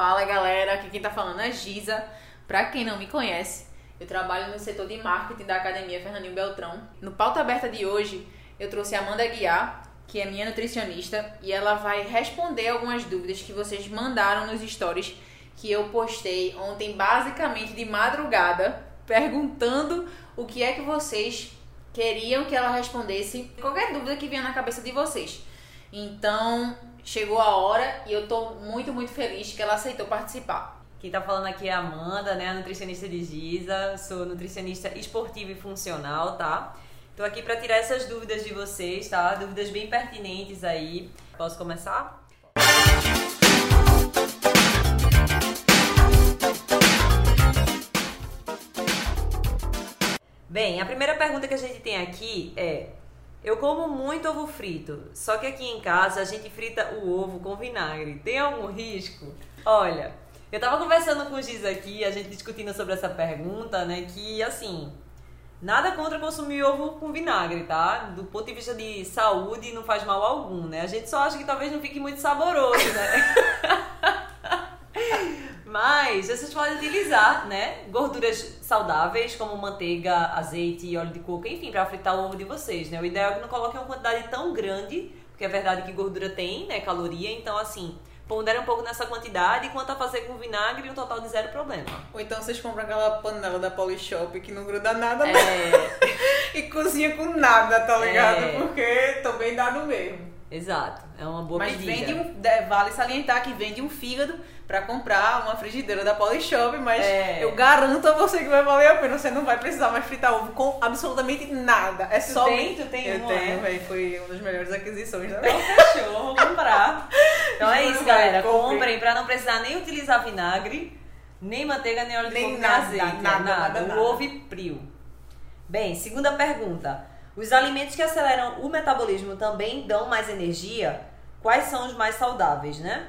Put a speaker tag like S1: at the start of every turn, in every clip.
S1: Fala galera, aqui quem tá falando é Giza. Pra quem não me conhece, eu trabalho no setor de marketing da Academia Fernandinho Beltrão. No pauta aberta de hoje, eu trouxe a Amanda Guiar, que é minha nutricionista, e ela vai responder algumas dúvidas que vocês mandaram nos stories que eu postei ontem, basicamente de madrugada, perguntando o que é que vocês queriam que ela respondesse, qualquer dúvida que vinha na cabeça de vocês. Então, chegou a hora e eu tô muito, muito feliz que ela aceitou participar.
S2: Quem tá falando aqui é a Amanda, né? A nutricionista de Giza. Sou nutricionista esportiva e funcional, tá? Tô aqui para tirar essas dúvidas de vocês, tá? Dúvidas bem pertinentes aí. Posso começar? Bem, a primeira pergunta que a gente tem aqui é: eu como muito ovo frito, só que aqui em casa a gente frita o ovo com vinagre. Tem algum risco? Olha, eu tava conversando com o Giz aqui, a gente discutindo sobre essa pergunta, né? Que assim, nada contra consumir ovo com vinagre, tá? Do ponto de vista de saúde, não faz mal algum, né? A gente só acha que talvez não fique muito saboroso, né? Mas vocês podem utilizar, né, gorduras saudáveis como manteiga, azeite e óleo de coco, enfim, para fritar o ovo de vocês, né? O ideal é que não coloquem uma quantidade tão grande, porque é verdade que gordura tem, né, caloria, então assim, pondere um pouco nessa quantidade, enquanto a fazer com vinagre, um total de zero problema.
S1: Ou então vocês compram aquela panela da Polishop que não gruda nada,
S2: É,
S1: né? e cozinha com nada, tá ligado?
S2: É.
S1: Porque também dá no mesmo.
S2: Exato, é uma boa
S1: Mas
S2: pedida.
S1: vende um, de- vale salientar que vende um fígado pra comprar uma frigideira da Polishop, mas
S2: É.
S1: eu garanto a você que vai valer a pena. Você não vai precisar mais fritar ovo com absolutamente nada. É
S2: Tu
S1: só
S2: tem? Tu tem
S1: Eu tenho,
S2: né?
S1: velho. Foi uma das melhores aquisições da
S2: Então fechou, vou comprar. Então é isso, galera.
S1: vai, compre.
S2: Comprem pra não precisar nem utilizar vinagre, nem manteiga, nem óleo de
S1: Nem
S2: coco,
S1: nada,
S2: azeite.
S1: nada,
S2: nada.
S1: nada,
S2: O
S1: nada.
S2: ovo e frio. Bem, segunda pergunta. Os alimentos que aceleram o metabolismo também dão mais energia? Quais são os mais saudáveis, né?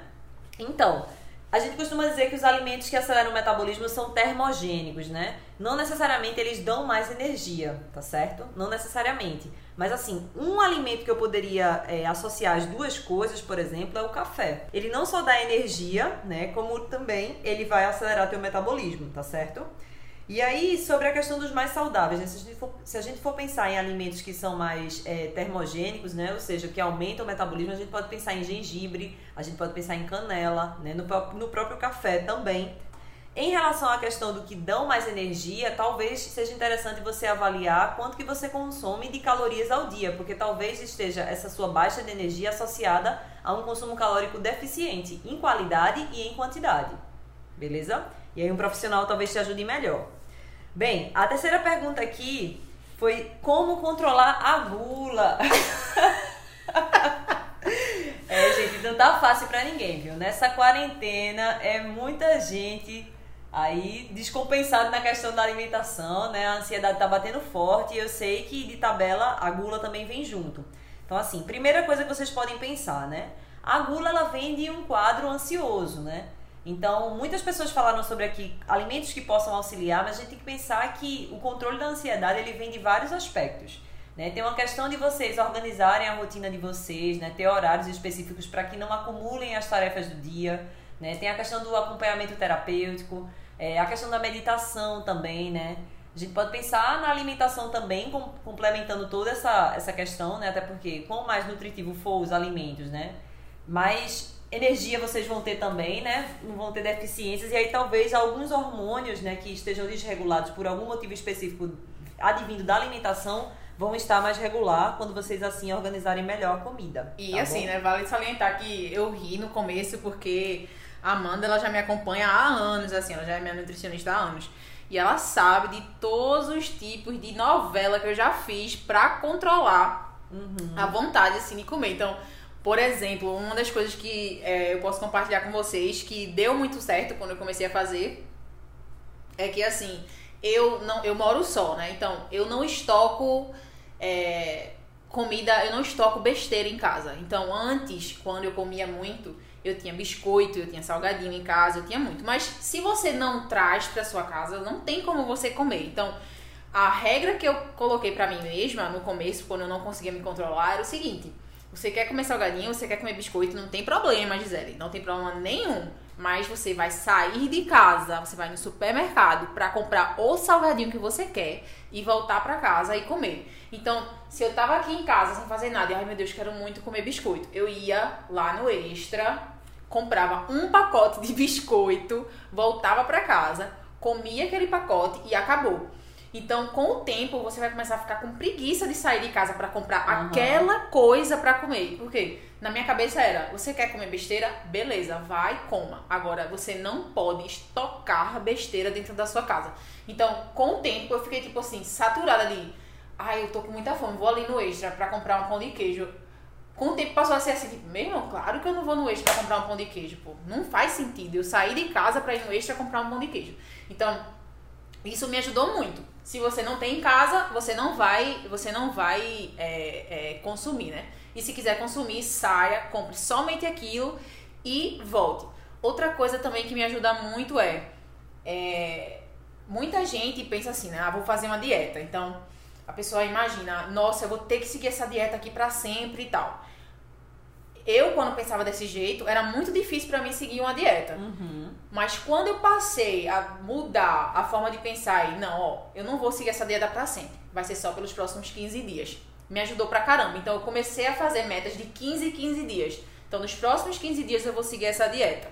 S2: Então, a gente costuma dizer que os alimentos que aceleram o metabolismo são termogênicos, né? Não necessariamente eles dão mais energia, tá certo? Não necessariamente. Mas assim, um alimento que eu poderia é, associar as duas coisas, por exemplo, é o café. Ele não só dá energia, né? Como também ele vai acelerar teu metabolismo, tá certo? E aí, sobre a questão dos mais saudáveis, né? se, a gente for, se a gente for pensar em alimentos que são mais é, termogênicos, né? ou seja, que aumentam o metabolismo, a gente pode pensar em gengibre, a gente pode pensar em canela, né? no, no próprio café também. Em relação à questão do que dão mais energia, talvez seja interessante você avaliar quanto que você consome de calorias ao dia, porque talvez esteja essa sua baixa de energia associada a um consumo calórico deficiente em qualidade e em quantidade. Beleza? E aí um profissional talvez te ajude melhor. Bem, a terceira pergunta aqui foi como controlar a gula. é, gente, não tá fácil pra ninguém, viu? Nessa quarentena é muita gente aí descompensada na questão da alimentação, né? A ansiedade tá batendo forte e eu sei que de tabela a gula também vem junto. Então, assim, primeira coisa que vocês podem pensar, né? A gula ela vem de um quadro ansioso, né? Então, muitas pessoas falaram sobre aqui alimentos que possam auxiliar, mas a gente tem que pensar que o controle da ansiedade ele vem de vários aspectos. Né? Tem uma questão de vocês organizarem a rotina de vocês, né? ter horários específicos para que não acumulem as tarefas do dia. Né? Tem a questão do acompanhamento terapêutico, é, a questão da meditação também, né? A gente pode pensar na alimentação também, com- complementando toda essa, essa questão, né? Até porque quanto mais nutritivo for os alimentos, né? Mais energia vocês vão ter também, né? Não vão ter deficiências. E aí talvez alguns hormônios, né, que estejam desregulados por algum motivo específico advindo da alimentação vão estar mais regular quando vocês assim organizarem melhor a comida.
S1: E
S2: tá
S1: assim,
S2: bom?
S1: né, vale salientar que eu ri no começo porque a Amanda ela já me acompanha há anos, assim, ela já é minha nutricionista há anos. E ela sabe de todos os tipos de novela que eu já fiz pra controlar
S2: Uhum.
S1: a vontade, assim, de comer. Então, por exemplo, uma das coisas que é, eu posso compartilhar com vocês que deu muito certo quando eu comecei a fazer é que, assim, eu não eu moro só, né? Então, eu não estoco é, comida, eu não estoco besteira em casa. Então, antes, quando eu comia muito, eu tinha biscoito, eu tinha salgadinho em casa, eu tinha muito. Mas se você não traz pra sua casa, não tem como você comer. Então, a regra que eu coloquei pra mim mesma no começo, quando eu não conseguia me controlar, era o seguinte: você quer comer salgadinho, você quer comer biscoito, não tem problema, Gisele, não tem problema nenhum. mas você vai sair de casa, você vai no supermercado para comprar o salgadinho que você quer e voltar para casa e comer. Então, se eu tava aqui em casa sem fazer nada, e ai meu Deus, quero muito comer biscoito, eu ia lá no Extra, comprava um pacote de biscoito, voltava para casa, comia aquele pacote e acabou. Então, com o tempo, você vai começar a ficar com preguiça de sair de casa para comprar uhum. aquela coisa para comer. Por quê? Na minha cabeça era, você quer comer besteira? Beleza, vai, coma. Agora, você não pode estocar besteira dentro da sua casa. Então, com o tempo, eu fiquei, tipo assim, saturada de... Ai, eu tô com muita fome, vou ali no Extra para comprar um pão de queijo. Com o tempo passou a ser assim, tipo, mesmo, claro que eu não vou no Extra pra comprar um pão de queijo, pô. Não faz sentido eu sair de casa para ir no Extra comprar um pão de queijo. Então, isso me ajudou muito. Se você não tem em casa, você não vai, você não vai é, é, consumir, né? E se quiser consumir, saia, compre somente aquilo e volte. Outra coisa também que me ajuda muito é, é muita gente pensa assim, né? Ah, vou fazer uma dieta. Então, a pessoa imagina, nossa, eu vou ter que seguir essa dieta aqui para sempre e tal eu, quando pensava desse jeito, era muito difícil para mim seguir uma dieta. Uhum. Mas quando eu passei a mudar a forma de pensar e não, ó, eu não vou seguir essa dieta para sempre. Vai ser só pelos próximos 15 dias. Me ajudou pra caramba. Então eu comecei a fazer metas de 15 em 15 dias. Então nos próximos 15 dias eu vou seguir essa dieta.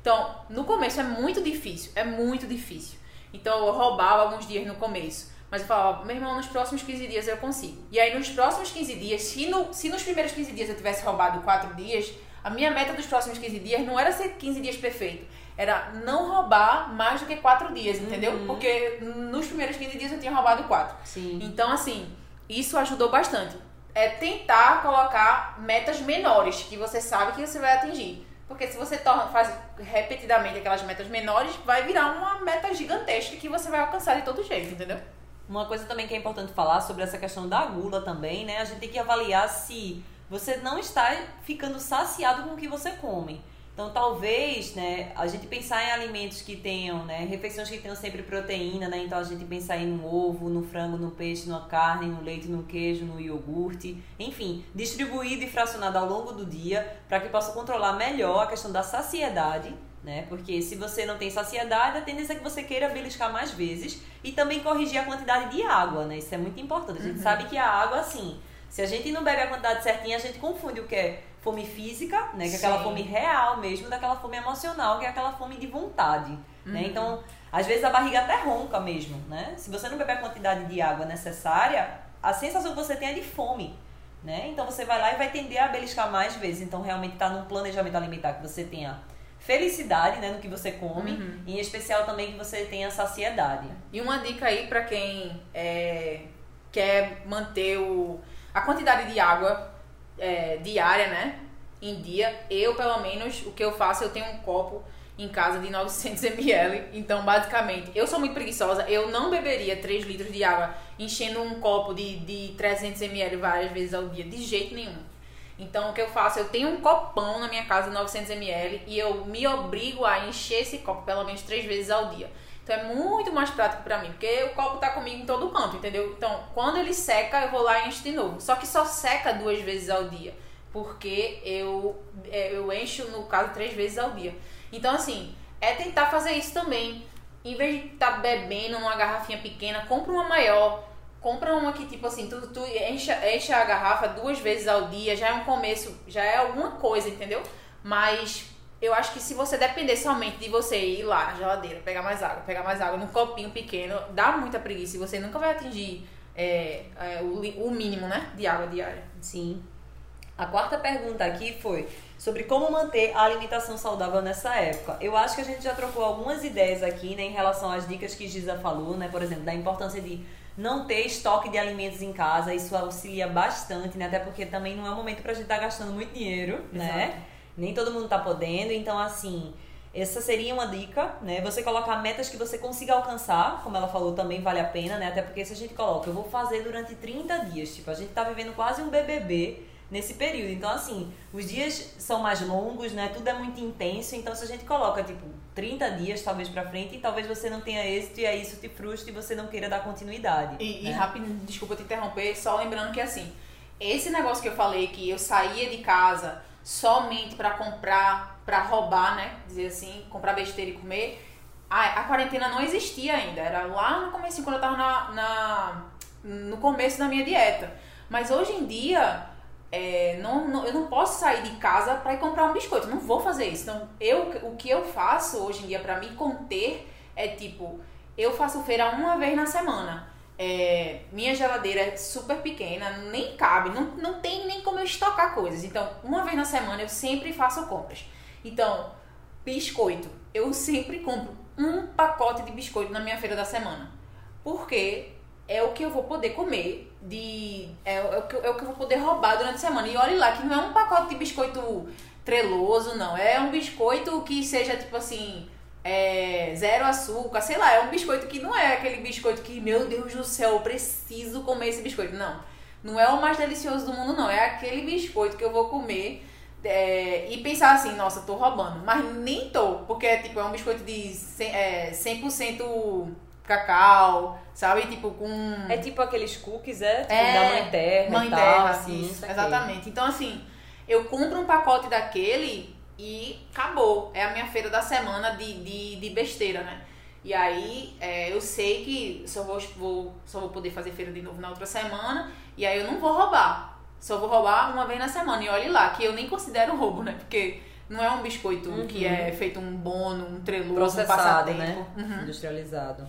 S1: Então, no começo é muito difícil, é muito difícil. Então eu roubava alguns dias no começo. Mas eu falava, meu irmão, nos próximos 15 dias eu consigo. E aí, nos próximos 15 dias, se, no, se nos primeiros 15 dias eu tivesse roubado 4 dias, a minha meta dos próximos 15 dias não era ser 15 dias perfeito. Era não roubar mais do que 4 dias, entendeu? Uhum. Porque nos primeiros 15 dias eu tinha roubado 4.
S2: Sim.
S1: Então, assim, isso ajudou bastante. É tentar colocar metas menores que você sabe que você vai atingir. Porque se você torna, faz repetidamente aquelas metas menores, vai virar uma meta gigantesca que você vai alcançar de todo jeito, entendeu?
S2: Uma coisa também que é importante falar sobre essa questão da gula também, né? A gente tem que avaliar se você não está ficando saciado com o que você come. Então, talvez, né, a gente pensar em alimentos que tenham, né, refeições que tenham sempre proteína, né? Então, a gente pensar em um ovo, no frango, no peixe, na carne, no leite, no queijo, no iogurte, enfim, distribuído e fracionado ao longo do dia para que possa controlar melhor a questão da saciedade né? Porque se você não tem saciedade, a tendência é que você queira beliscar mais vezes e também corrigir a quantidade de água, né? Isso é muito importante. A gente uhum. sabe que a água, assim, se a gente não bebe a quantidade certinha, a gente confunde o que é fome física, né? Que é aquela fome real mesmo, daquela fome emocional, que é aquela fome de vontade, né? uhum. né? Então, às vezes a barriga até ronca mesmo, né? Se você não beber a quantidade de água necessária, a sensação que você tem é de fome. Né? Então você vai lá e vai tender a beliscar mais vezes. Então realmente está num planejamento alimentar que você tenha felicidade né, no que você come, uhum. e em especial também que você tenha saciedade.
S1: E uma dica aí para quem é, quer manter o, a quantidade de água é, diária, né? Em dia, eu pelo menos, o que eu faço, eu tenho um copo em casa de 900 ml. Então, basicamente, eu sou muito preguiçosa. Eu não beberia 3 litros de água enchendo um copo de, de 300 ml várias vezes ao dia, de jeito nenhum. Então, o que eu faço? Eu tenho um copão na minha casa de 900ml e eu me obrigo a encher esse copo pelo menos três vezes ao dia. Então, é muito mais prático para mim, porque o copo tá comigo em todo canto, entendeu? Então, quando ele seca, eu vou lá e encho de novo. Só que só seca duas vezes ao dia, porque eu, é, eu encho, no caso, três vezes ao dia. Então, assim, é tentar fazer isso também. Em vez de estar tá bebendo numa garrafinha pequena, compra uma maior compra uma que, tipo assim, tu, tu enche, enche a garrafa duas vezes ao dia, já é um começo, já é alguma coisa, entendeu? Mas eu acho que se você depender somente de você ir lá na geladeira, pegar mais água, pegar mais água num copinho pequeno, dá muita preguiça e você nunca vai atingir é, é, o, o mínimo, né, de água diária.
S2: Sim. A quarta pergunta aqui foi sobre como manter a alimentação saudável nessa época. Eu acho que a gente já trocou algumas ideias aqui, né, em relação às dicas que Giza falou, né, por exemplo, da importância de não ter estoque de alimentos em casa, isso auxilia bastante, né? Até porque também não é um momento pra gente estar tá gastando muito dinheiro, né? Exato. né? Nem todo mundo tá podendo, então assim, essa seria uma dica, né? Você colocar metas que você consiga alcançar, como ela falou, também vale a pena, né? Até porque se a gente coloca, eu vou fazer durante 30 dias, tipo, a gente tá vivendo quase um BBB, nesse período. Então, assim, os dias são mais longos, né? Tudo é muito intenso. Então, se a gente coloca, tipo, 30 dias talvez pra frente, talvez você não tenha êxito e aí isso te frustre e você não queira dar continuidade.
S1: E, né? e rápido, desculpa te interromper, só lembrando que, assim, esse negócio que eu falei, que eu saía de casa somente para comprar, para roubar, né? Dizer assim, comprar besteira e comer. A, a quarentena não existia ainda. Era lá no começo, quando eu tava na, na, no começo da minha dieta. Mas hoje em dia, é, não, não, eu não posso sair de casa para ir comprar um biscoito. Não vou fazer isso. Então, eu, o que eu faço hoje em dia para me conter é tipo, eu faço feira uma vez na semana. É, minha geladeira é super pequena, nem cabe, não, não tem nem como eu estocar coisas. Então, uma vez na semana eu sempre faço compras. Então, biscoito. Eu sempre compro um pacote de biscoito na minha feira da semana. Porque é o que eu vou poder comer de é, é, o que, é o que eu vou poder roubar durante a semana. E olhe lá que não é um pacote de biscoito treloso, não. É um biscoito que seja tipo assim, é, zero açúcar, sei lá, é um biscoito que não é aquele biscoito que, meu Deus do céu, eu preciso comer esse biscoito. Não. Não é o mais delicioso do mundo, não. É aquele biscoito que eu vou comer é, e pensar assim, nossa, tô roubando. Mas nem tô, porque é tipo, é um biscoito de 100%, é, 100% cacau, sabe? Tipo, com.
S2: É tipo aqueles cookies, é? Tipo, é, da mãe terra.
S1: Mãe
S2: tal,
S1: terra, assim. Isso, exatamente. Então, assim, eu compro um pacote daquele e acabou. É a minha feira da semana de, de, de besteira, né? E aí é, eu sei que só vou, vou, só vou poder fazer feira de novo na outra semana. E aí eu não vou roubar. Só vou roubar uma vez na semana. E olhe lá, que eu nem considero roubo, né? Porque não é um biscoito uhum. que é feito um bono, um treloso,
S2: Processado,
S1: um
S2: né? Uhum. Industrializado.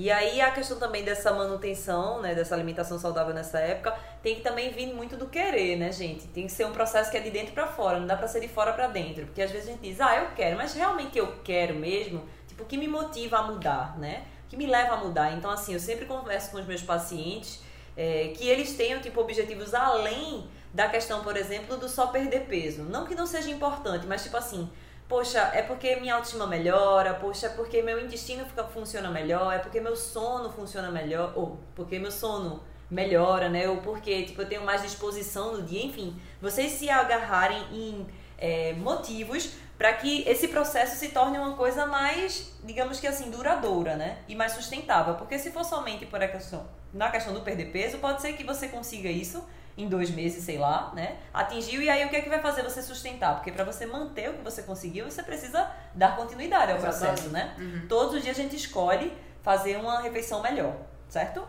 S2: E aí a questão também dessa manutenção, né, dessa alimentação saudável nessa época, tem que também vir muito do querer, né, gente? Tem que ser um processo que é de dentro para fora, não dá para ser de fora para dentro, porque às vezes a gente diz: "Ah, eu quero", mas realmente eu quero mesmo? Tipo, o que me motiva a mudar, né? O que me leva a mudar? Então assim, eu sempre converso com os meus pacientes é, que eles tenham tipo objetivos além da questão, por exemplo, do só perder peso. Não que não seja importante, mas tipo assim, poxa, é porque minha autoestima melhora, poxa, é porque meu intestino fica, funciona melhor, é porque meu sono funciona melhor, ou porque meu sono melhora, né? Ou porque tipo, eu tenho mais disposição no dia, enfim. Vocês se agarrarem em é, motivos para que esse processo se torne uma coisa mais, digamos que assim, duradoura, né? E mais sustentável. Porque se for somente por a questão, na questão do perder peso, pode ser que você consiga isso em dois meses, sei lá, né? Atingiu e aí o que é que vai fazer você sustentar? Porque para você manter o que você conseguiu, você precisa dar continuidade ao Exatamente. processo, né? Uhum. Todos os dias a gente escolhe fazer uma refeição melhor, certo?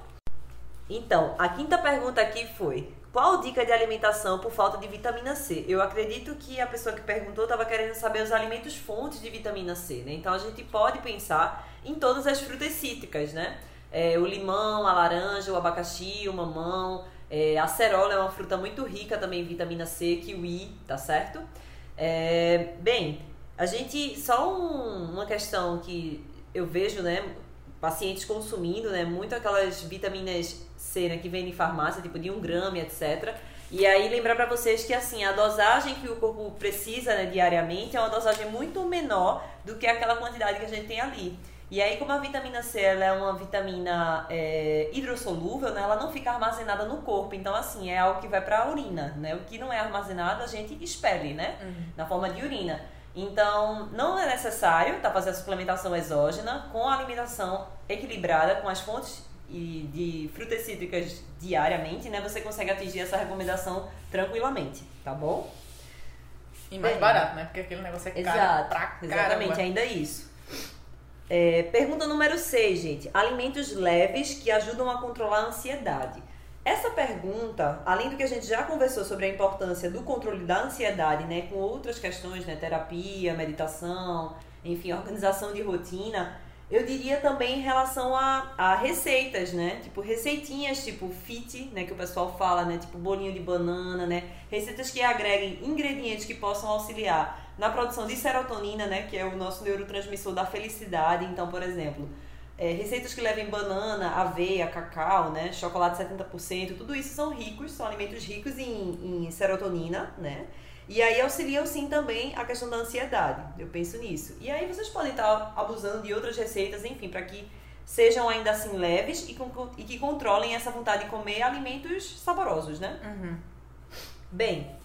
S2: Então, a quinta pergunta aqui foi: qual dica de alimentação por falta de vitamina C? Eu acredito que a pessoa que perguntou estava querendo saber os alimentos fontes de vitamina C, né? Então a gente pode pensar em todas as frutas cítricas, né? É, o limão, a laranja, o abacaxi, o mamão, é, a cerola é uma fruta muito rica também em vitamina C, kiwi, tá certo? É, bem, a gente. Só um, uma questão que eu vejo, né? Pacientes consumindo, né? Muito aquelas vitaminas C, né? Que vem em farmácia, tipo de um grama, etc. E aí lembrar para vocês que assim, a dosagem que o corpo precisa né, diariamente é uma dosagem muito menor do que aquela quantidade que a gente tem ali. E aí, como a vitamina C ela é uma vitamina é, hidrossolúvel, né, ela não fica armazenada no corpo. Então, assim, é algo que vai para a urina. Né? O que não é armazenado, a gente expele, né? Uhum. Na forma de urina. Então, não é necessário tá, fazer a suplementação exógena com a alimentação equilibrada, com as fontes de frutas cítricas diariamente, né? Você consegue atingir essa recomendação tranquilamente, tá bom?
S1: E mais barato, né? Porque aquele negócio é caro Exato, pra caramba.
S2: Exatamente, ainda isso. É, pergunta número 6, gente. Alimentos leves que ajudam a controlar a ansiedade. Essa pergunta, além do que a gente já conversou sobre a importância do controle da ansiedade, né, com outras questões, né, terapia, meditação, enfim, organização de rotina, eu diria também em relação a, a receitas, né? Tipo, receitinhas tipo fit, né? Que o pessoal fala, né? Tipo, bolinho de banana, né? Receitas que agreguem ingredientes que possam auxiliar na produção de serotonina, né, que é o nosso neurotransmissor da felicidade. Então, por exemplo, é, receitas que levem banana, aveia, cacau, né, chocolate 70%, tudo isso são ricos, são alimentos ricos em, em serotonina, né? E aí auxiliam sim também a questão da ansiedade. Eu penso nisso. E aí vocês podem estar abusando de outras receitas, enfim, para que sejam ainda assim leves e, e, que controlem essa vontade de comer alimentos saborosos, né? Uhum. Bem,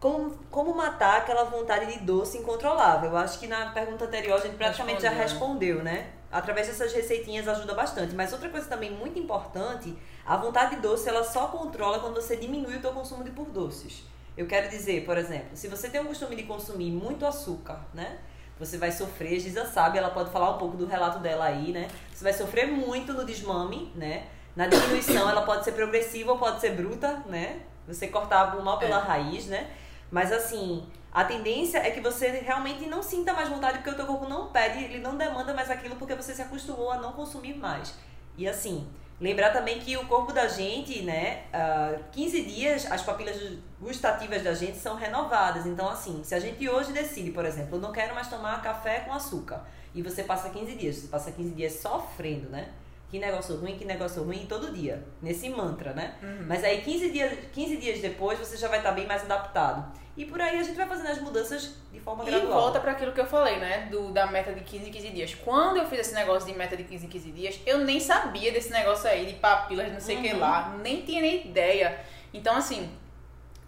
S2: como, como matar aquela vontade de doce incontrolável? Eu acho que na pergunta anterior a gente praticamente Respondeu. já respondeu, né? Através dessas receitinhas ajuda bastante. Mas outra coisa também muito importante, a vontade de doce ela só controla quando você diminui o seu consumo de por doces. Eu quero dizer, por exemplo, se você tem o costume de consumir muito açúcar, né? Você vai sofrer, Giza sabe, ela pode falar um pouco do relato dela aí, né? Você vai sofrer muito no desmame, né? Na diminuição, ela pode ser progressiva ou pode ser bruta, né? Você cortar o mal pela é. raiz, né? Mas assim, a tendência é que você realmente não sinta mais vontade porque o teu corpo não pede, ele não demanda mais aquilo porque você se acostumou a não consumir mais. E assim, lembrar também que o corpo da gente, né, uh, 15 dias as papilas gustativas da gente são renovadas. Então assim, se a gente hoje decide, por exemplo, eu não quero mais tomar café com açúcar, e você passa 15 dias, você passa 15 dias sofrendo, né? Que negócio ruim, que negócio ruim, todo dia. Nesse mantra, né? Uhum. Mas aí 15 dias, 15 dias depois você já vai estar bem mais adaptado. E por aí a gente vai fazendo as mudanças de forma
S1: e
S2: gradual.
S1: E volta para aquilo que eu falei, né? Do, da meta de 15 em 15 dias. Quando eu fiz esse negócio de meta de 15 em 15 dias, eu nem sabia desse negócio aí de papilas, não sei o uhum. que lá. Nem tinha nem ideia. Então, assim,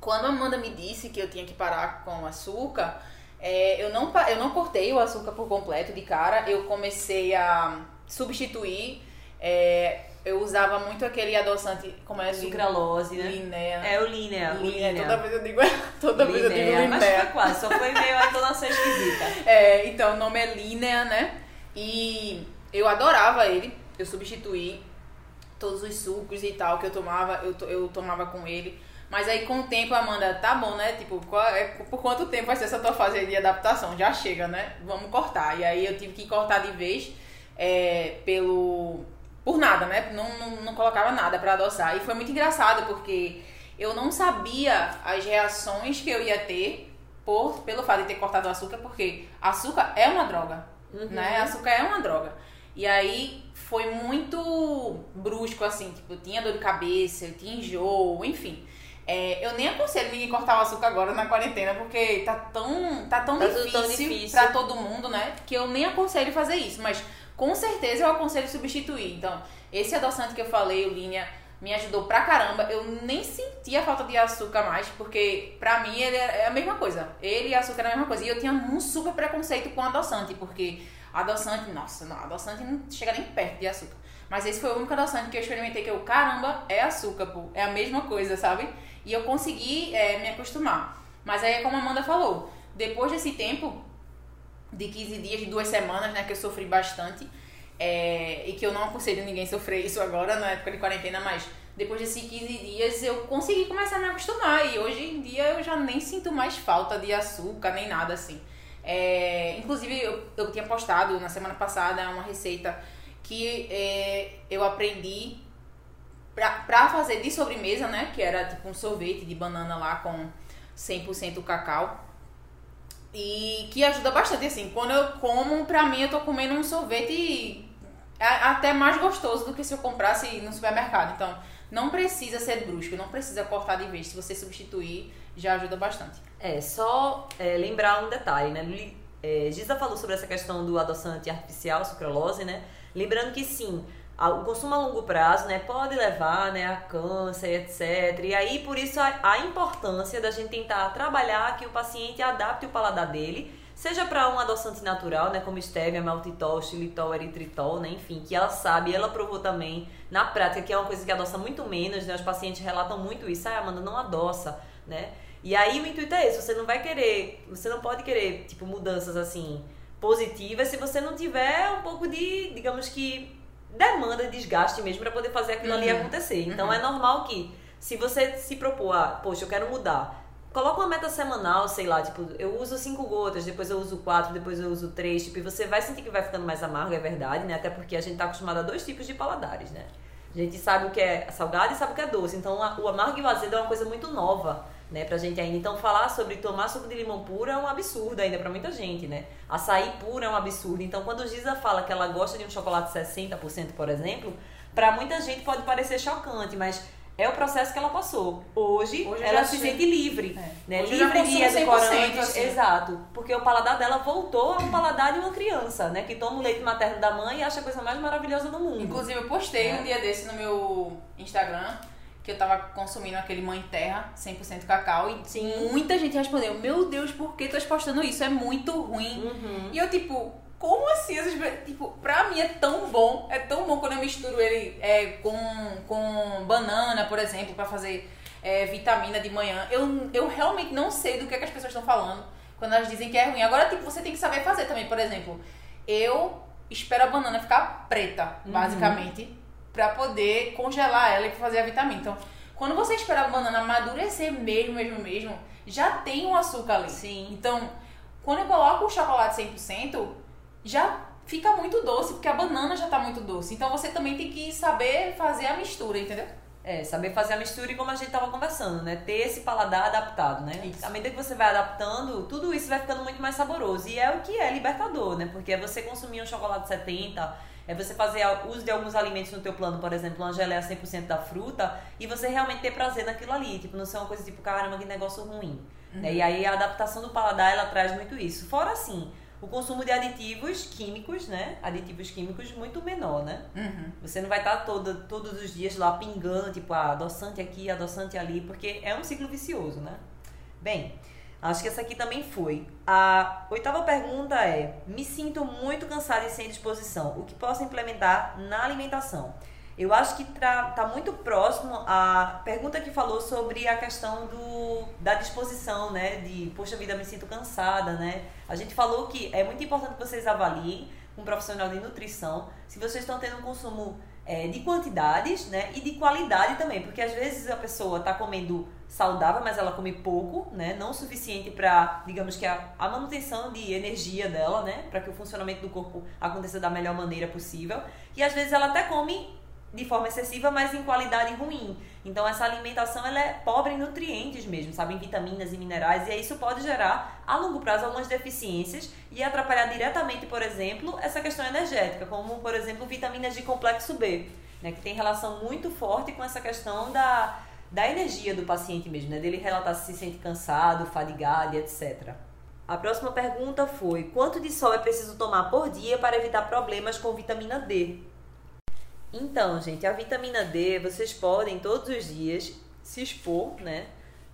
S1: quando a Amanda me disse que eu tinha que parar com açúcar, é, eu, não, eu não cortei o açúcar por completo de cara. Eu comecei a substituir é, eu usava muito aquele adoçante, como é?
S2: Sucralose, né? É o Linea.
S1: Linea. Toda vez eu digo, toda vez eu digo Linea.
S2: Mas foi quase, só foi meio a entonação esquisita.
S1: É, então o nome é Linea, né? E eu adorava ele, eu substituí todos os sucos e tal que eu tomava, eu, eu tomava com ele. Mas aí com o tempo, Amanda, tá bom, né? Tipo, qual, é, por quanto tempo vai ser essa tua fase de adaptação? Já chega, né? Vamos cortar. E aí eu tive que cortar de vez é, pelo por nada, né? Não, não, não colocava nada para adoçar. E foi muito engraçado porque eu não sabia as reações que eu ia ter por, pelo fato de ter cortado o açúcar, porque açúcar é uma droga, uhum. né? Açúcar é uma droga. E aí foi muito brusco, assim, tipo, eu tinha dor de cabeça, eu tinha enjoo, enfim. É, eu nem aconselho ninguém cortar o açúcar agora na quarentena, porque tá tão, tá tão, tá difícil, tão difícil pra todo mundo, né? Que eu nem aconselho fazer isso. Mas com certeza eu aconselho substituir. Então, esse adoçante que eu falei, o Linha, me ajudou pra caramba. Eu nem sentia falta de açúcar mais, porque pra mim ele é a mesma coisa. Ele e açúcar é a mesma coisa. E eu tinha um super preconceito com adoçante, porque adoçante, nossa, não, adoçante não chega nem perto de açúcar. Mas esse foi o único adoçante que eu experimentei que eu, caramba, é açúcar, pô. É a mesma coisa, sabe? E eu consegui é, me acostumar. Mas aí, como a Amanda falou, depois desse tempo, de 15 dias, de duas semanas, né, que eu sofri bastante. É, e que eu não aconselho ninguém sofrer isso agora na época de quarentena, mas depois desses 15 dias eu consegui começar a me acostumar e hoje em dia eu já nem sinto mais falta de açúcar nem nada assim. É, inclusive eu, eu tinha postado na semana passada uma receita que é, eu aprendi pra, pra fazer de sobremesa, né? Que era tipo um sorvete de banana lá com 100% cacau. E que ajuda bastante, assim. Quando eu como, pra mim, eu tô comendo um sorvete até mais gostoso do que se eu comprasse no supermercado. Então, não precisa ser brusco, não precisa cortar de vez. Se você substituir, já ajuda bastante.
S2: É, só é, lembrar um detalhe, né? É, Giza falou sobre essa questão do adoçante artificial, sucralose, né? Lembrando que sim, o consumo a longo prazo, né, pode levar, né, a câncer, etc. E aí, por isso, a, a importância da gente tentar trabalhar que o paciente adapte o paladar dele, seja para um adoçante natural, né, como stevia, maltitol, xilitol, eritritol, né, enfim, que ela sabe, ela provou também na prática, que é uma coisa que adoça muito menos, né, os pacientes relatam muito isso, ah, Amanda, não adoça, né. E aí o intuito é esse, você não vai querer, você não pode querer, tipo, mudanças assim, positivas se você não tiver um pouco de, digamos que, demanda desgaste mesmo para poder fazer aquilo uhum. ali acontecer. Então uhum. é normal que se você se propor, ah, poxa, eu quero mudar, coloca uma meta semanal, sei lá, tipo, eu uso cinco gotas, depois eu uso quatro, depois eu uso três, tipo, e você vai sentir que vai ficando mais amargo, é verdade, né? Até porque a gente tá acostumado a dois tipos de paladares, né? A gente sabe o que é salgado e sabe o que é doce. Então o amargo e o azedo é uma coisa muito nova né, pra gente ainda. Então, falar sobre tomar suco de limão puro é um absurdo ainda para muita gente, né? Açaí puro é um absurdo. Então, quando Giza fala que ela gosta de um chocolate 60%, por exemplo, para muita gente pode parecer chocante, mas é o processo que ela passou. Hoje, Hoje ela se sente livre, é. né? Hoje livre de edulcorantes, assim. exato, porque o paladar dela voltou a um paladar de uma criança, né, que toma o leite materno da mãe e acha a coisa mais maravilhosa do mundo.
S1: Inclusive, eu postei é. um dia desse no meu Instagram que eu tava consumindo aquele mãe terra 100% cacau e Sim. muita gente respondeu: "Meu Deus, por que tu estás postando isso? É muito ruim". Uhum. E eu tipo, como assim? Tipo, pra mim é tão bom, é tão bom quando eu misturo ele é, com, com banana, por exemplo, para fazer é, vitamina de manhã. Eu, eu realmente não sei do que, é que as pessoas estão falando quando elas dizem que é ruim. Agora, tipo, você tem que saber fazer também. Por exemplo, eu espero a banana ficar preta,
S2: Uhum.
S1: Pra poder congelar ela e fazer a vitamina. Então, quando você espera a banana amadurecer mesmo, mesmo, mesmo, já tem um açúcar ali.
S2: Sim.
S1: Então, quando eu coloco o chocolate 100%, já fica muito doce, porque a banana já tá muito doce. Então, você também tem que saber fazer a mistura, entendeu?
S2: É, saber fazer a mistura e como a gente tava conversando, né? Ter esse paladar adaptado, né?
S1: Isso.
S2: À medida que você vai adaptando, tudo isso vai ficando muito mais saboroso. E é o que é libertador, né? Porque é você consumir um chocolate 70, é você fazer uso de alguns alimentos no teu plano, por exemplo, uma geleia 100% da fruta, e você realmente ter prazer naquilo ali. Tipo, não ser uma coisa tipo, caramba, que negócio ruim. Né? E aí a adaptação do paladar, ela traz muito isso. Fora assim, o consumo de aditivos químicos, né? Aditivos químicos muito menor, né?
S1: Uhum.
S2: Você não vai estar todo, todos os dias lá pingando, tipo, ah, adoçante aqui, adoçante ali, porque é um ciclo vicioso, né? Bem, acho que essa aqui também foi. A oitava pergunta é: Me sinto muito cansada e sem disposição. O que posso implementar na alimentação? Eu acho que tá muito próximo à pergunta que falou sobre a questão do, da disposição, né? De, poxa vida, me sinto cansada, né? A gente falou que é muito importante que vocês avaliem um profissional de nutrição se vocês estão tendo um consumo é, de quantidades, né? E de qualidade também, porque às vezes a pessoa está comendo saudável, mas ela come pouco, né? Não o suficiente para, digamos que a, a manutenção de energia dela, né? Para que o funcionamento do corpo aconteça da melhor maneira possível. E às vezes ela até come de forma excessiva, mas em qualidade ruim. Então essa alimentação ela é pobre em nutrientes mesmo, sabe, em vitaminas e minerais, e isso pode gerar a longo prazo algumas deficiências e atrapalhar diretamente, por exemplo, essa questão energética, como por exemplo vitaminas de complexo B, né, que tem relação muito forte com essa questão da da energia do paciente mesmo, né, dele relatar se se sente cansado, fadigado, etc. A próxima pergunta foi: quanto de sol é preciso tomar por dia para evitar problemas com vitamina D? Então, gente, a vitamina D, vocês podem todos os dias se expor, né?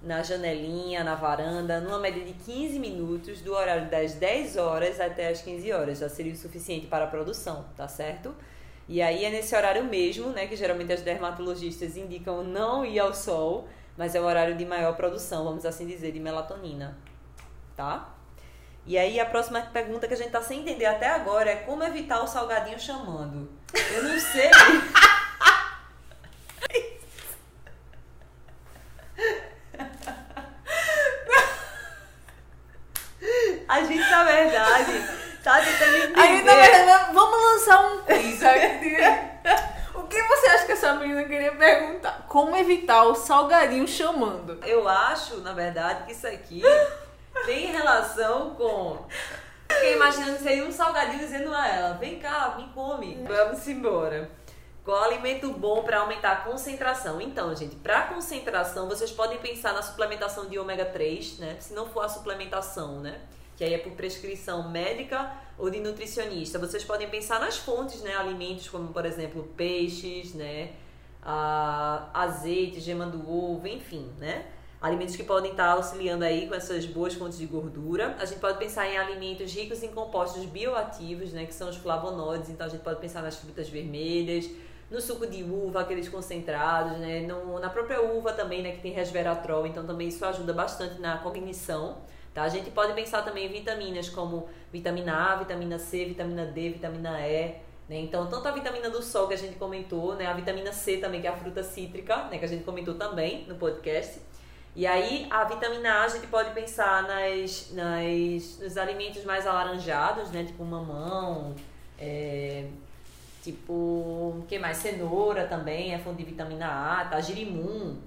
S2: Na janelinha, na varanda, numa média de 15 minutos, do horário das 10 horas até as 15 horas. Já seria o suficiente para a produção, tá certo? E aí é nesse horário mesmo, né? Que geralmente as dermatologistas indicam não ir ao sol, mas é o horário de maior produção, vamos assim dizer, de melatonina, tá? E aí a próxima pergunta que a gente tá sem entender até agora é como evitar o salgadinho chamando. Eu não sei. A gente, na verdade, tá tentando.
S1: Aí, na verdade, vamos lançar um quiz aqui. O que você acha que essa menina queria perguntar? Como evitar o salgadinho chamando?
S2: Eu acho, na verdade, que isso aqui tem relação com. Fiquei imaginando que seria um salgadinho dizendo a ela: vem cá, me come. Vamos embora. Qual alimento bom para aumentar a concentração? Então, gente, para concentração, vocês podem pensar na suplementação de ômega 3, né? Se não for a suplementação, né? Que aí é por prescrição médica ou de nutricionista. Vocês podem pensar nas fontes, né? Alimentos como, por exemplo, peixes, né? Ah, azeite, gema do ovo, enfim, né? Alimentos que podem estar auxiliando aí com essas boas fontes de gordura. A gente pode pensar em alimentos ricos em compostos bioativos, né? Que são os flavonoides. Então a gente pode pensar nas frutas vermelhas, no suco de uva, aqueles concentrados, né? No, na própria uva também, né? Que tem resveratrol. Então também isso ajuda bastante na cognição. Tá? A gente pode pensar também em vitaminas como vitamina A, vitamina C, vitamina D, vitamina E. Né? Então, tanto a vitamina do sol que a gente comentou, né? a vitamina C também, que é a fruta cítrica, né? que a gente comentou também no podcast. E aí, a vitamina A, a gente pode pensar nas, nas, nos alimentos mais alaranjados, né? Tipo mamão, é, tipo, que mais? Cenoura também, é fonte de vitamina A, tá? Girimum.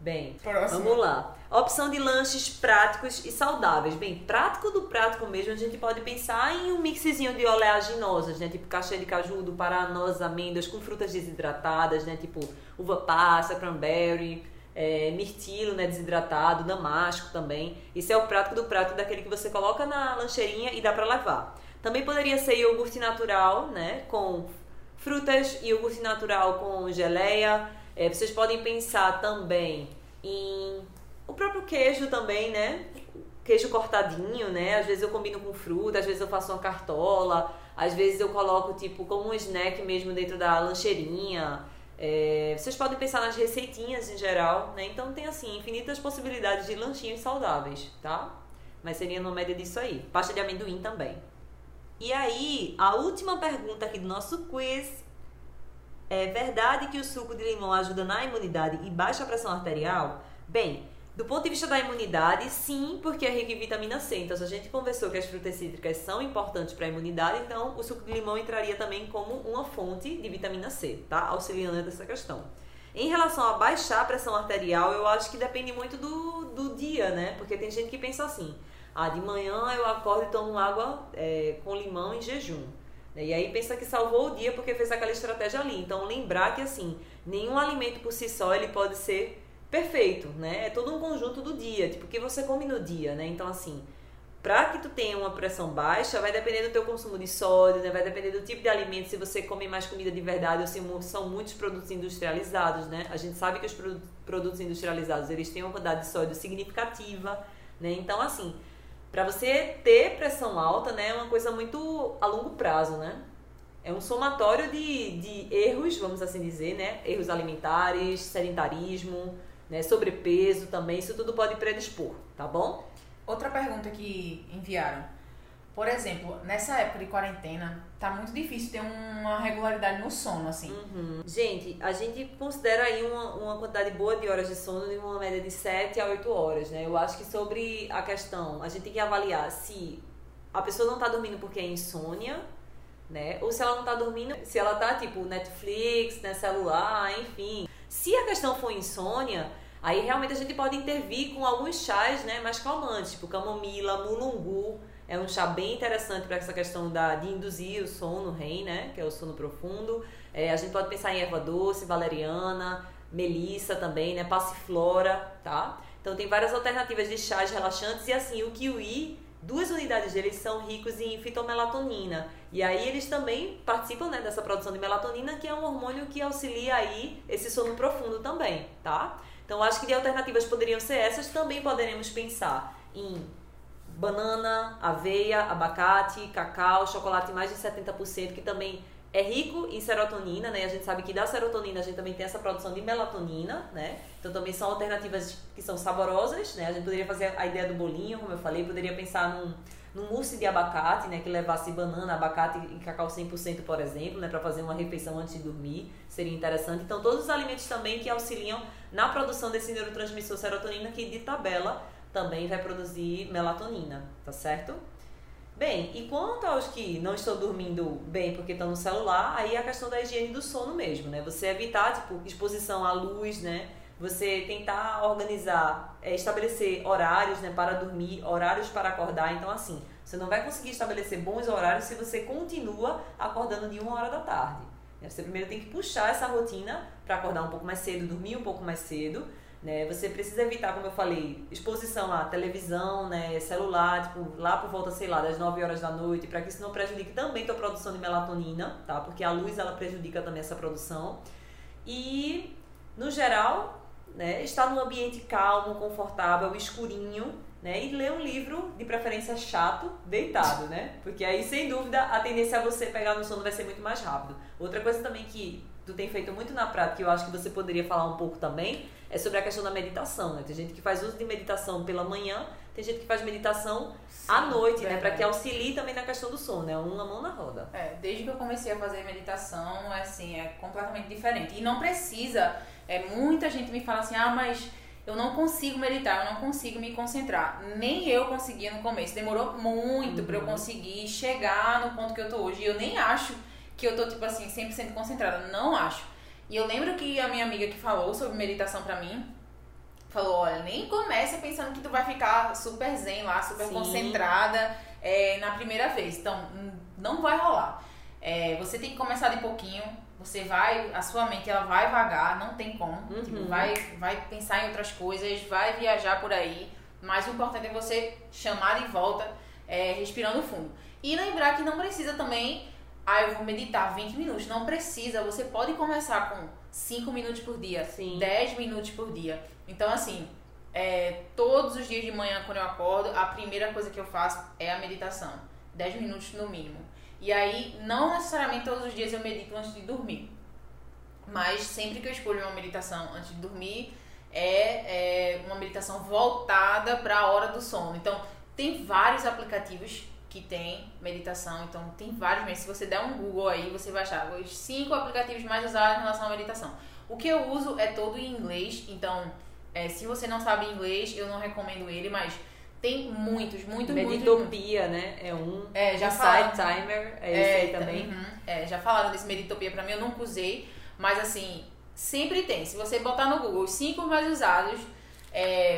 S2: Bem,
S1: Próximo.
S2: vamos lá. Opção de lanches práticos e saudáveis. Bem, prático do prático mesmo, a gente pode pensar em um mixzinho de oleaginosas, né? Tipo caixinha de caju, do paraná, amêndoas com frutas desidratadas, né? Tipo uva passa, cranberry, é, mirtilo, né? Desidratado, damasco também. Isso é o prático do prático daquele que você coloca na lancheirinha e dá pra levar. Também poderia ser iogurte natural, né? Com frutas, iogurte natural com geleia. É, vocês podem pensar também em o próprio queijo também, né? Queijo cortadinho, né? Às vezes eu combino com fruta, às vezes eu faço uma cartola, às vezes eu coloco tipo como um snack mesmo dentro da lancheirinha. É, vocês podem pensar nas receitinhas em geral, né? Então tem assim infinitas possibilidades de lanchinhos saudáveis, tá? Mas seria uma média disso aí. Pasta de amendoim também. E aí, a última pergunta aqui do nosso quiz. É verdade que o suco de limão ajuda na imunidade e baixa a pressão arterial? Bem, do ponto de vista da imunidade, sim, porque é rico em vitamina C. Então, se a gente conversou que as frutas cítricas são importantes para a imunidade, então o suco de limão entraria também como uma fonte de vitamina C, tá? Auxiliando nessa questão. Em relação a baixar a pressão arterial, eu acho que depende muito do, do dia, né? Porque tem gente que pensa assim: ah, de manhã eu acordo e tomo água é, com limão em jejum. E aí pensa que salvou o dia porque fez aquela estratégia ali. Então, lembrar que assim, nenhum alimento por si só ele pode ser perfeito, né? É todo um conjunto do dia, tipo, que você come no dia, né? Então, assim, para que tu tenha uma pressão baixa, vai depender do teu consumo de sódio, né? Vai depender do tipo de alimento, se você come mais comida de verdade ou se são muitos produtos industrializados, né? A gente sabe que os produtos industrializados, eles têm uma quantidade de sódio significativa, né? Então, assim, para você ter pressão alta, né, é uma coisa muito a longo prazo, né? É um somatório de, de erros, vamos assim dizer, né? Erros alimentares, sedentarismo, né? sobrepeso também, isso tudo pode predispor, tá bom?
S1: Outra pergunta que enviaram. Por exemplo, nessa época de quarentena, tá muito difícil ter uma regularidade no sono, assim.
S2: Uhum. Gente, a gente considera aí uma, uma quantidade boa de horas de sono de uma média de 7 a 8 horas, né? Eu acho que sobre a questão, a gente tem que avaliar se a pessoa não tá dormindo porque é insônia, né? Ou se ela não tá dormindo, se ela tá tipo Netflix, né, celular, enfim. Se a questão for insônia, aí realmente a gente pode intervir com alguns chás, né, mais calmantes, tipo camomila, mulungu, é um chá bem interessante para essa questão da, de induzir o sono REM, né, que é o sono profundo. É, a gente pode pensar em erva doce, valeriana, melissa também, né, passiflora, tá? Então tem várias alternativas de chás relaxantes e assim, o kiwi duas unidades deles são ricos em fitomelatonina. E aí eles também participam né, dessa produção de melatonina, que é um hormônio que auxilia aí esse sono profundo também, tá? Então acho que de alternativas poderiam ser essas, também poderemos pensar em banana, aveia, abacate, cacau, chocolate mais de 70%, que também é rico em serotonina, né? A gente sabe que da serotonina a gente também tem essa produção de melatonina, né? Então também são alternativas que são saborosas, né? A gente poderia fazer a ideia do bolinho, como eu falei, poderia pensar num, num mousse de abacate, né? Que levasse banana, abacate e cacau 100%, por exemplo, né? Para fazer uma refeição antes de dormir, seria interessante. Então todos os alimentos também que auxiliam na produção desse neurotransmissor serotonina que de tabela também vai produzir melatonina, tá certo? Bem, e quanto aos que não estão dormindo bem porque estão no celular, aí é a questão da higiene do sono mesmo, né? Você evitar, tipo, exposição à luz, né? Você tentar organizar, é, estabelecer horários, né, para dormir, horários para acordar. Então, assim, você não vai conseguir estabelecer bons horários se você continua acordando de uma hora da tarde. Você primeiro tem que puxar essa rotina para acordar um pouco mais cedo, dormir um pouco mais cedo né? Você precisa evitar, como eu falei, exposição à televisão, né, celular, tipo, lá por volta, sei lá, das 9 horas da noite, para que isso não prejudique também a tua produção de melatonina, tá? Porque a luz ela prejudica também essa produção. E no geral, né, estar num ambiente calmo, confortável, escurinho, né? E ler um livro, de preferência chato, deitado, né? Porque aí, sem dúvida, a tendência a você pegar no sono vai ser muito mais rápido. Outra coisa também que tu tem feito muito na prática, que eu acho que você poderia falar um pouco também, é sobre a questão da meditação, né? Tem gente que faz uso de meditação pela manhã, tem gente que faz meditação Sim, à noite, verdade. né? Para que auxilie também na questão do sono, é uma mão na roda.
S1: É, desde que eu comecei a fazer meditação, assim, é completamente diferente. E não precisa, é, muita gente me fala assim, ah, mas eu não consigo meditar, eu não consigo me concentrar. Nem eu conseguia no começo, demorou muito uhum. para eu conseguir chegar no ponto que eu tô hoje. E eu nem acho que eu tô, tipo assim, 100% concentrada, não acho. E eu lembro que a minha amiga que falou sobre meditação pra mim, falou, olha, nem comece pensando que tu vai ficar super zen lá, super Sim. concentrada é, na primeira vez. Então, não vai rolar. É, você tem que começar de pouquinho, você vai, a sua mente ela vai vagar, não tem como. Uhum. Tipo, vai, vai pensar em outras coisas, vai viajar por aí. Mas o importante é você chamar de volta, é, respirando fundo. E lembrar que não precisa também ah, eu vou meditar 20 minutos. Não precisa, você pode começar com 5 minutos por dia, Sim. 10 minutos por dia. Então, assim, é, todos os dias de manhã, quando eu acordo, a primeira coisa que eu faço é a meditação. 10 minutos no mínimo. E aí, não necessariamente todos os dias eu medito antes de dormir. Mas sempre que eu escolho uma meditação antes de dormir, é, é uma meditação voltada para a hora do sono. Então, tem vários aplicativos que tem meditação, então tem vários mesmo. Se você der um Google aí, você vai achar os cinco aplicativos mais usados em relação à meditação. O que eu uso é todo em inglês, então é, se você não sabe inglês, eu não recomendo ele, mas tem muitos, muitos,
S2: Meditopia, muitos. né? É um.
S1: É, já
S2: falaram. Timer, é, é esse aí também.
S1: Uhum, é, já falaram desse Meditopia pra mim, eu nunca usei, mas assim, sempre tem. Se você botar no Google os cinco mais usados,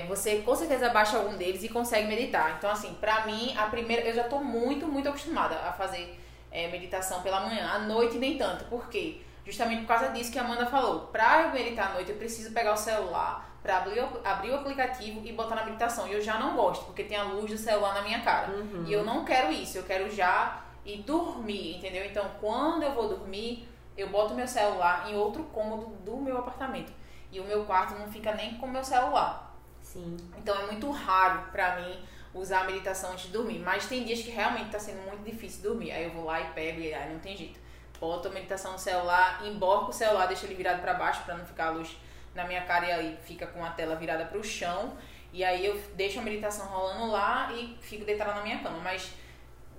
S1: você com certeza baixa algum deles e consegue meditar. Então, assim, pra mim, a primeira. Eu já tô muito, muito acostumada a fazer é, meditação pela manhã, à noite nem tanto. Por quê? Justamente por causa disso que a Amanda falou. Pra eu meditar à noite, eu preciso pegar o celular para abrir, abrir o aplicativo e botar na meditação. E eu já não gosto, porque tem a luz do celular na minha cara. Uhum. E eu não quero isso, eu quero já ir dormir, entendeu? Então, quando eu vou dormir, eu boto meu celular em outro cômodo do meu apartamento. E o meu quarto não fica nem com o meu celular.
S2: Sim.
S1: Então é muito raro pra mim usar a meditação antes de dormir. Mas tem dias que realmente tá sendo muito difícil dormir. Aí eu vou lá e pego e aí não tem jeito. Boto a meditação no celular, emborco o celular, deixo ele virado para baixo para não ficar a luz na minha cara e aí fica com a tela virada para o chão. E aí eu deixo a meditação rolando lá e fico deitada na minha cama. Mas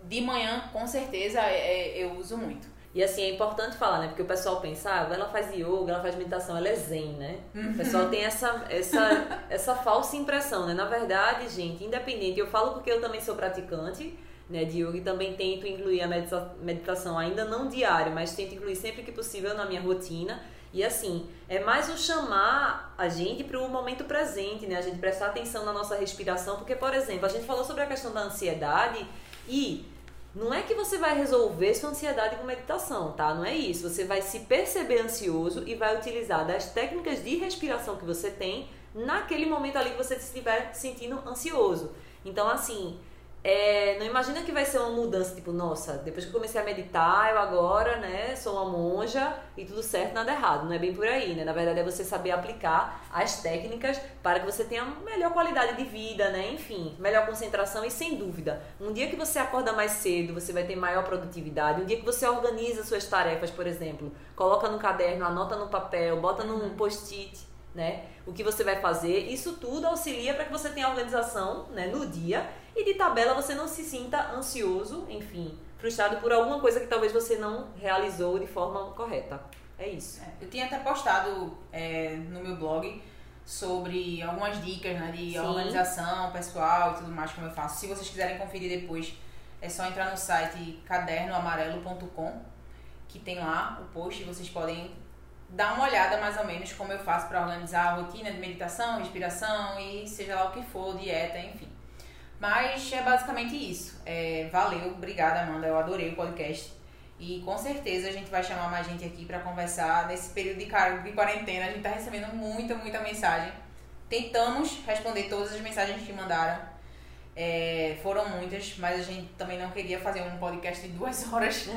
S1: de manhã, com certeza, é, é, eu uso muito.
S2: E assim, é importante falar, né? Porque o pessoal pensa, ah, ela faz yoga, ela faz meditação, ela é zen, né? Uhum. O pessoal tem essa, essa, essa falsa impressão, né? Na verdade, gente, independente, eu falo porque eu também sou praticante né, de yoga e também tento incluir a meditação, ainda não diário, mas tento incluir sempre que possível na minha rotina. E assim, é mais o chamar a gente para o momento presente, né? A gente prestar atenção na nossa respiração, porque, por exemplo, a gente falou sobre a questão da ansiedade e não é que você vai resolver sua ansiedade com meditação, tá? Não é isso. Você vai se perceber ansioso e vai utilizar das técnicas de respiração que você tem naquele momento ali que você estiver sentindo ansioso. Então, assim, é, não imagina que vai ser uma mudança, tipo, nossa, depois que eu comecei a meditar, eu agora, né, sou uma monja e tudo certo, nada errado. Não é bem por aí, né? Na verdade é você saber aplicar as técnicas para que você tenha melhor qualidade de vida, né? Enfim, melhor concentração e sem dúvida, um dia que você acorda mais cedo, você vai ter maior produtividade. Um dia que você organiza suas tarefas, por exemplo, coloca no caderno, anota no papel, bota num uhum. post-it, né? O que você vai fazer, isso tudo auxilia para que você tenha organização, né, no dia e de tabela você não se sinta ansioso, enfim, frustrado por alguma coisa que talvez você não realizou de forma correta. É isso. É,
S1: eu tinha até postado é, no meu blog sobre algumas dicas né, de Sim. organização pessoal e tudo mais como eu faço. Se vocês quiserem conferir depois, é só entrar no site cadernoamarelo.com que tem lá o post e vocês podem dar uma olhada mais ou menos como eu faço para organizar a rotina de meditação, respiração e seja lá o que for, dieta, enfim. Mas é basicamente isso. É, valeu, obrigada, Amanda. Eu adorei o podcast. E com certeza a gente vai chamar mais gente aqui para conversar nesse período de, de quarentena. A gente tá recebendo muita, muita mensagem. Tentamos responder todas as mensagens que mandaram. É, foram muitas, mas a gente também não queria fazer um podcast de duas horas.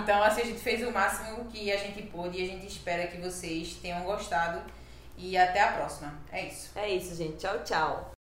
S1: então, assim, a gente fez o máximo que a gente pôde e a gente espera que vocês tenham gostado. E até a próxima. É isso.
S2: É isso, gente. Tchau, tchau.